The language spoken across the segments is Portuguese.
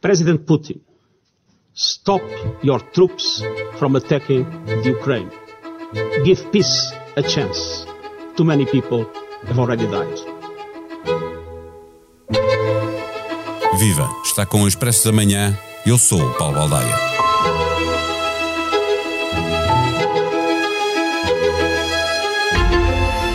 President Putin, stop your troops from attacking the Ukraine. Give peace a chance. Too many people have already died. Viva! Está com o Expresso da Manhã. Eu sou o Paulo Baldaia.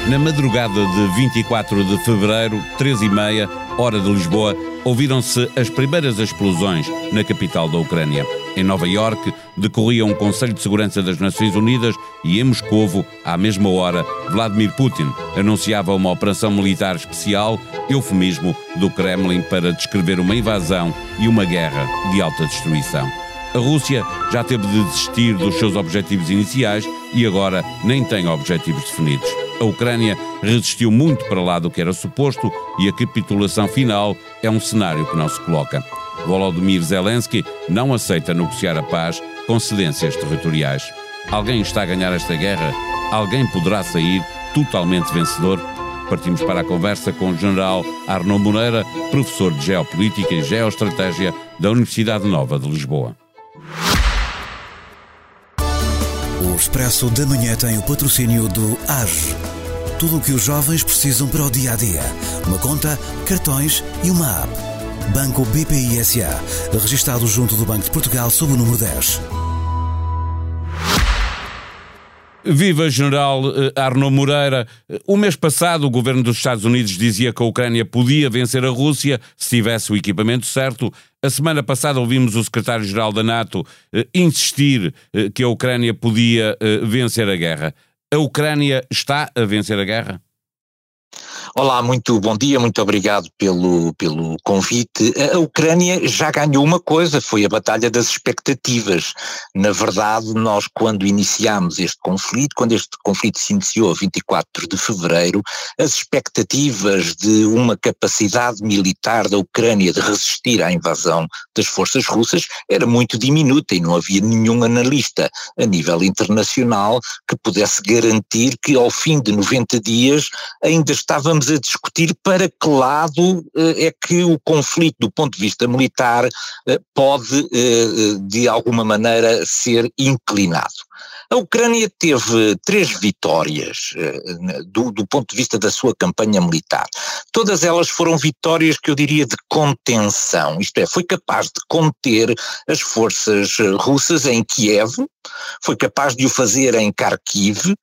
Na madrugada de 24 de fevereiro, 13 e meia, hora de Lisboa, ouviram-se as primeiras explosões na capital da Ucrânia. Em Nova Iorque, decorria um Conselho de Segurança das Nações Unidas e em Moscovo, à mesma hora, Vladimir Putin anunciava uma operação militar especial, eufemismo do Kremlin para descrever uma invasão e uma guerra de alta destruição. A Rússia já teve de desistir dos seus objetivos iniciais e agora nem tem objetivos definidos. A Ucrânia resistiu muito para lá do que era suposto e a capitulação final é um cenário que não se coloca. Volodymyr Zelensky não aceita negociar a paz com cedências territoriais. Alguém está a ganhar esta guerra? Alguém poderá sair totalmente vencedor? Partimos para a conversa com o general Arnaud Moreira, professor de Geopolítica e Geoestratégia da Universidade Nova de Lisboa. Expresso da Manhã tem o patrocínio do AGE. Tudo o que os jovens precisam para o dia a dia. Uma conta, cartões e uma app. Banco BPI SA. Registado junto do Banco de Portugal sob o número 10. Viva General eh, Arno Moreira. Eh, o mês passado, o governo dos Estados Unidos dizia que a Ucrânia podia vencer a Rússia se tivesse o equipamento certo. A semana passada ouvimos o secretário-geral da NATO eh, insistir que a Ucrânia podia vencer a guerra. A Ucrânia está a vencer a guerra? Olá, muito bom dia, muito obrigado pelo, pelo convite. A Ucrânia já ganhou uma coisa, foi a batalha das expectativas. Na verdade, nós quando iniciámos este conflito, quando este conflito se iniciou a 24 de fevereiro, as expectativas de uma capacidade militar da Ucrânia de resistir à invasão das forças russas era muito diminuta e não havia nenhum analista a nível internacional que pudesse garantir que ao fim de 90 dias ainda estávamos a discutir para que lado eh, é que o conflito do ponto de vista militar eh, pode, eh, de alguma maneira, ser inclinado. A Ucrânia teve três vitórias do, do, ponto de vista da sua campanha militar. Todas elas foram vitórias que eu diria de contenção, isto é, foi capaz de conter as forças russas em Kiev, foi capaz de o fazer em Kharkiv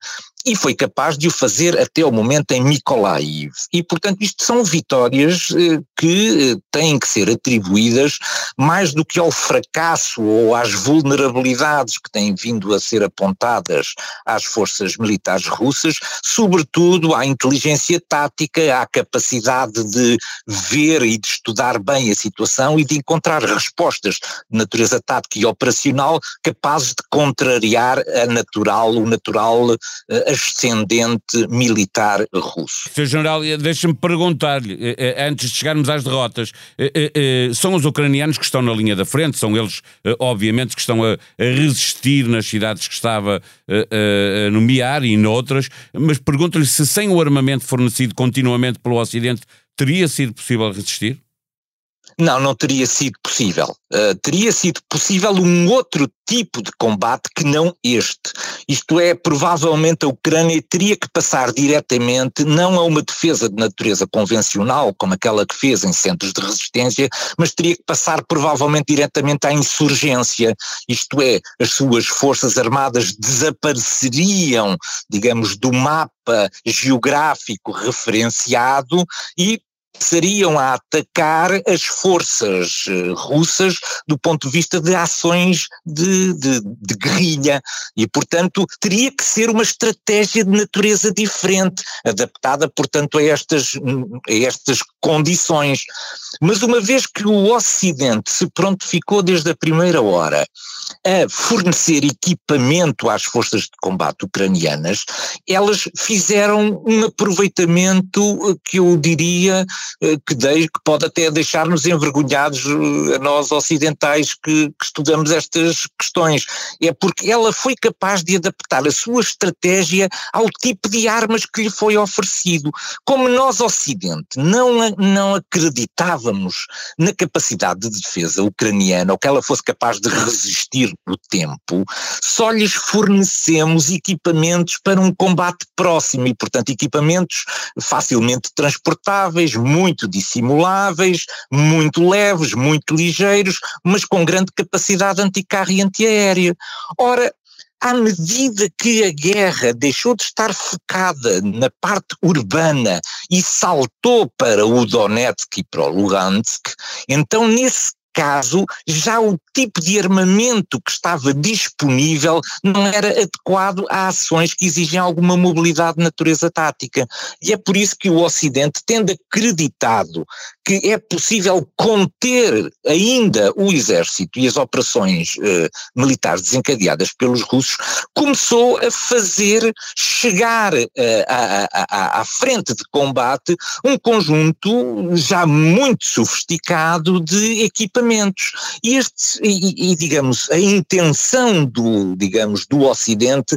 e foi capaz de o fazer até o momento em Mykolaiv. E, portanto, isto são vitórias eh, que eh, têm que ser atribuídas mais do que ao fracasso ou às vulnerabilidades que têm vindo a ser apontadas às forças militares russas, sobretudo à inteligência tática, à capacidade de ver e de estudar bem a situação e de encontrar respostas de natureza tática e operacional capazes de contrariar a natural, o natural eh, ascendente militar russo. Sr. General, deixe-me perguntar-lhe, eh, eh, antes de chegarmos às derrotas, eh, são os ucranianos que estão na linha da frente, são eles, obviamente, que estão a resistir nas cidades que estava a nomear e noutras, mas pergunto-lhe se sem o armamento fornecido continuamente pelo Ocidente teria sido possível resistir? Não, não teria sido possível. Uh, teria sido possível um outro tipo de combate que não este. Isto é, provavelmente a Ucrânia teria que passar diretamente não a uma defesa de natureza convencional, como aquela que fez em centros de resistência, mas teria que passar provavelmente diretamente à insurgência. Isto é, as suas forças armadas desapareceriam, digamos, do mapa geográfico referenciado e seriam a atacar as forças uh, russas do ponto de vista de ações de, de, de, guerrilha e, portanto, teria que ser uma estratégia de natureza diferente, adaptada, portanto, a estas, a estas condições. Mas uma vez que o Ocidente se prontificou desde a primeira hora a fornecer equipamento às forças de combate ucranianas, elas fizeram um aproveitamento que eu diria eh, que, de, que pode até deixar-nos envergonhados a nós ocidentais que, que estudamos estas questões. É porque ela foi capaz de adaptar a sua estratégia ao tipo de armas que lhe foi oferecido. Como nós, Ocidente, não, não acreditávamos na capacidade de defesa ucraniana, ou que ela fosse capaz de resistir no tempo, só lhes fornecemos equipamentos para um combate próximo e, portanto, equipamentos facilmente transportáveis, muito dissimuláveis, muito leves, muito ligeiros, mas com grande capacidade anticarro e antiaérea. Ora, à medida que a guerra deixou de estar focada na parte urbana e saltou para o Donetsk e para o Lugansk, então nesse caso, já o tipo de armamento que estava disponível não era adequado a ações que exigem alguma mobilidade de natureza tática. E é por isso que o Ocidente, tendo acreditado que é possível conter ainda o exército e as operações eh, militares desencadeadas pelos russos, começou a fazer chegar eh, à, à, à frente de combate um conjunto já muito sofisticado de equipamentos. E, este, e, e digamos, a intenção do, digamos, do Ocidente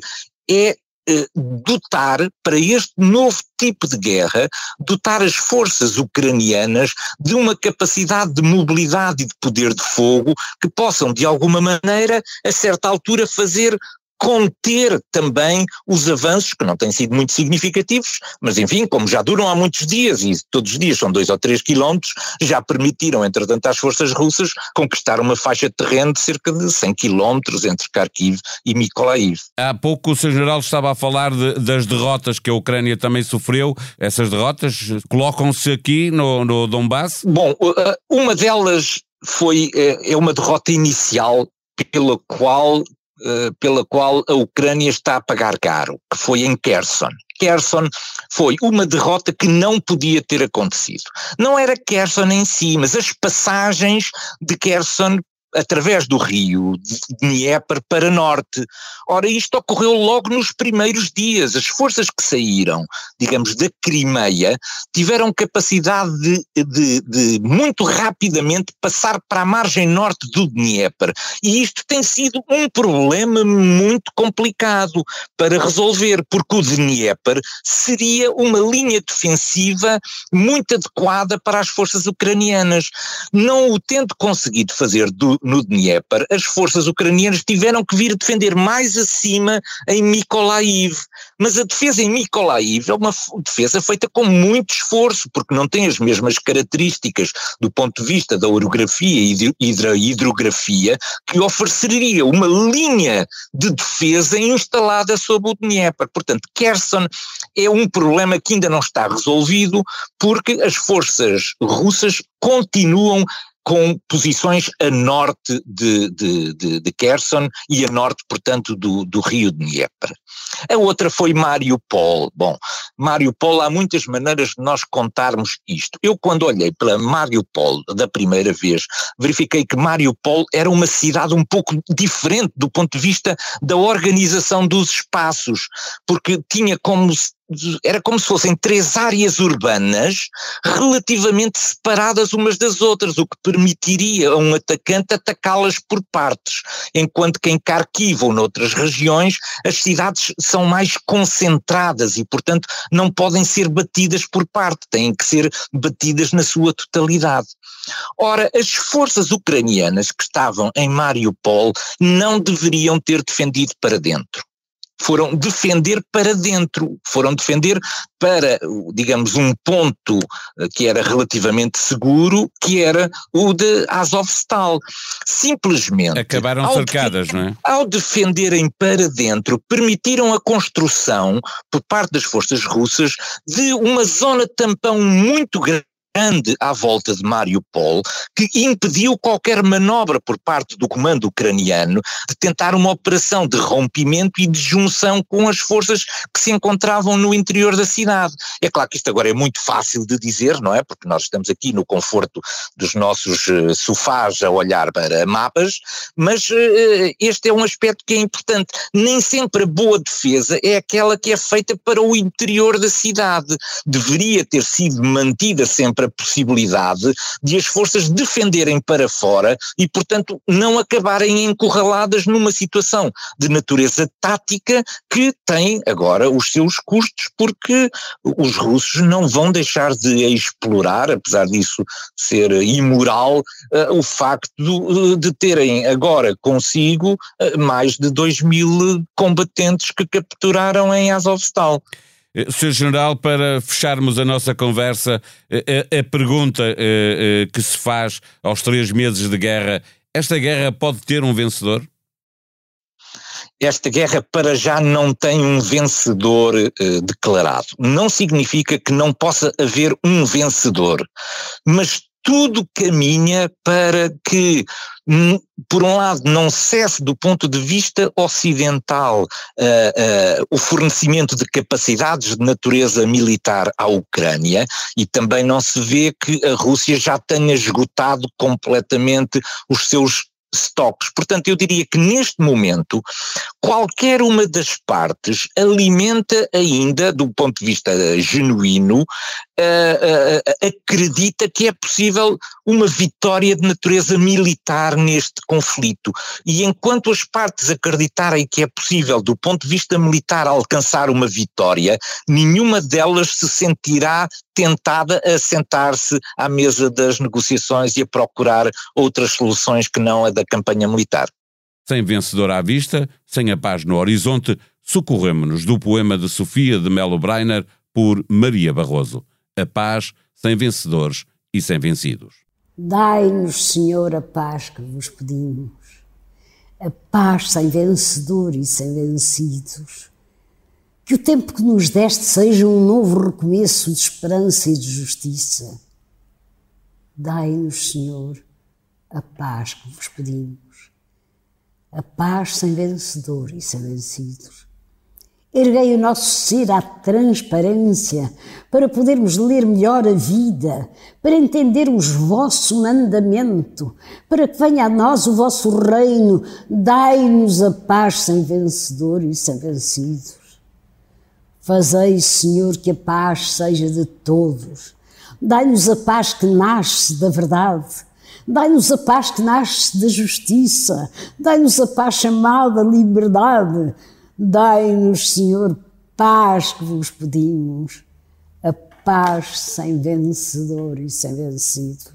é eh, dotar para este novo tipo de guerra, dotar as forças ucranianas de uma capacidade de mobilidade e de poder de fogo que possam, de alguma maneira, a certa altura, fazer conter também os avanços, que não têm sido muito significativos, mas enfim, como já duram há muitos dias e todos os dias são dois ou três quilómetros, já permitiram, entretanto, às forças russas conquistar uma faixa de terreno de cerca de 100 quilómetros entre Kharkiv e Mykolaiv. Há pouco o Sr. General estava a falar de, das derrotas que a Ucrânia também sofreu. Essas derrotas colocam-se aqui no, no Donbass? Bom, uma delas foi, é, é uma derrota inicial pela qual eh, pela qual a Ucrânia está a pagar caro, que foi em Kherson. Kherson foi uma derrota que não podia ter acontecido. Não era Kherson em si, mas as passagens de Kherson através do rio Dnieper para norte. Ora, isto ocorreu logo nos primeiros dias. As forças que saíram, digamos, da Crimeia, tiveram capacidade de, de, de muito rapidamente passar para a margem norte do Dnieper. E isto tem sido um problema muito complicado para resolver, porque o Dnieper seria uma linha defensiva muito adequada para as forças ucranianas. Não o tendo conseguido fazer do, no Dnieper, as forças ucranianas tiveram que vir defender mais acima em Mykolaiv. Mas a defesa em Mykolaiv é uma defesa feita com muito esforço, porque não tem as mesmas características do ponto de vista da orografia e da hidrografia que ofereceria uma linha de defesa instalada sob o Dnieper. Portanto, Kherson é um problema que ainda não está resolvido porque as forças russas continuam com posições a norte de, de, de, de Kherson e a norte, portanto, do, do rio Dnieper. A outra foi Mariupol. Bom, Mariupol, há muitas maneiras de nós contarmos isto. Eu, quando olhei para Mariupol da primeira vez, verifiquei que Mariupol era uma cidade um pouco diferente do ponto de vista da organização dos espaços, porque tinha como era como se fossem três áreas urbanas relativamente separadas umas das outras, o que permitiria a um atacante atacá-las por partes, enquanto que em Kharkiv ou noutras regiões as cidades são mais concentradas e, portanto, não podem ser batidas por parte, têm que ser batidas na sua totalidade. Ora, as forças ucranianas que estavam em Mariupol não deveriam ter defendido para dentro foram defender para dentro, foram defender para, digamos, um ponto eh, que era relativamente seguro, que era o de Azovstal. Simplesmente. Acabaram cercadas, não é? Ao defenderem para dentro, permitiram a construção, por parte das forças russas, de uma zona tampão muito grande grande à volta de Mariupol que impediu qualquer manobra por parte do comando ucraniano de tentar uma operação de rompimento e de junção com as forças que se encontravam no interior da cidade. É claro que isto agora é muito fácil de dizer, não é? Porque nós estamos aqui no conforto dos nossos uh, sofás a olhar para mapas, mas uh, este é um aspecto que é importante. Nem sempre a boa defesa é aquela que é feita para o interior da cidade. Deveria ter sido mantida sempre possibilidade de as forças defenderem para fora e, portanto, não acabarem encurraladas numa situação de natureza tática que tem agora os seus custos, porque os russos não vão deixar de explorar, apesar disso ser imoral, uh, o facto de, de terem agora consigo uh, mais de 2 mil combatentes que capturaram em Azovstal. Eh, Sr. General, para fecharmos a nossa conversa, a, a pergunta que se faz aos três meses de guerra: esta guerra pode ter um vencedor? esta guerra para já não tem um vencedor declarado. Não significa que não possa haver um vencedor, mas tudo caminha para que, hum, por um lado, não cesse do ponto de vista ocidental uh, uh, o fornecimento de capacidades de natureza militar à Ucrânia e também não se vê que a Rússia já tenha esgotado completamente os seus estoques. Portanto, eu diria que neste momento, qualquer uma das partes alimenta ainda, do ponto de vista genuíno, uh, uh, acredita que é possível uma vitória de natureza militar neste conflito. E enquanto as partes acreditarem que é possível, do ponto de vista militar, alcançar uma vitória, nenhuma delas se sentirá tentada a sentar-se à mesa das negociações e a procurar outras soluções que não a da campanha militar. Sem vencedor à vista, sem a paz no horizonte, socorremos-nos do poema de Sofia de Melo Breiner por Maria Barroso a paz sem vencedores e sem vencidos. Dai-nos, Senhor, a paz que vos pedimos, a paz sem vencedor e sem vencidos. Que o tempo que nos deste seja um novo recomeço de esperança e de justiça. Dai-nos, Senhor, a paz que vos pedimos, a paz sem vencedor e sem vencidos Erguei o nosso ser à transparência para podermos ler melhor a vida, para entendermos vosso mandamento, para que venha a nós o vosso reino. Dai-nos a paz sem vencedor e sem vencidos. Fazei, Senhor, que a paz seja de todos. Dai-nos a paz que nasce da verdade. Dai-nos a paz que nasce da justiça. Dai-nos a paz chamada liberdade Dai-nos, Senhor, paz que vos pedimos, a paz sem vencedor e sem vencidos.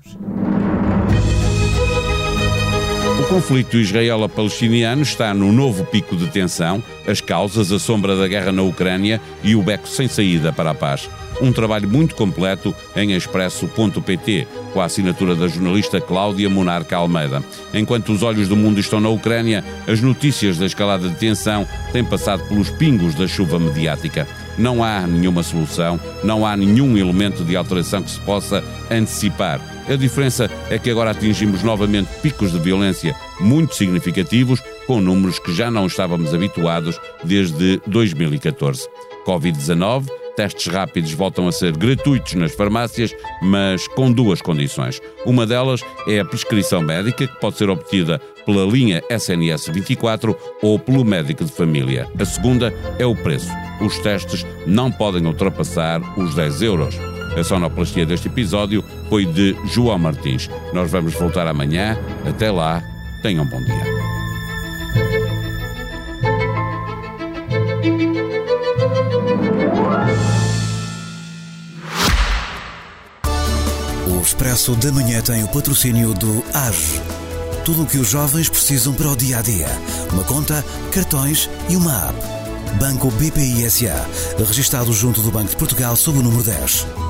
Conflito israelo-palestiniano está no novo pico de tensão, as causas, a sombra da guerra na Ucrânia e o beco sem saída para a paz um trabalho muito completo em expresso.pt, com a assinatura da jornalista Cláudia Monarca Almeida. Enquanto os olhos do mundo estão na Ucrânia, as notícias da escalada de tensão têm passado pelos pingos da chuva mediática. Não há nenhuma solução, não há nenhum elemento de alteração que se possa antecipar. A diferença é que agora atingimos novamente picos de violência muito significativos, com números que já não estávamos habituados desde 2014. Covid-19 Testes rápidos voltam a ser gratuitos nas farmácias, mas com duas condições. Uma delas é a prescrição médica, que pode ser obtida pela linha SNS 24 ou pelo médico de família. A segunda é o preço. Os testes não podem ultrapassar os 10 euros. A sonoplastia deste episódio foi de João Martins. Nós vamos voltar amanhã. Até lá, tenham bom dia. O Expresso da Manhã tem o patrocínio do AGE. Tudo o que os jovens precisam para o dia a dia. Uma conta, cartões e uma app. Banco BPI SA. Registado junto do Banco de Portugal sob o número 10.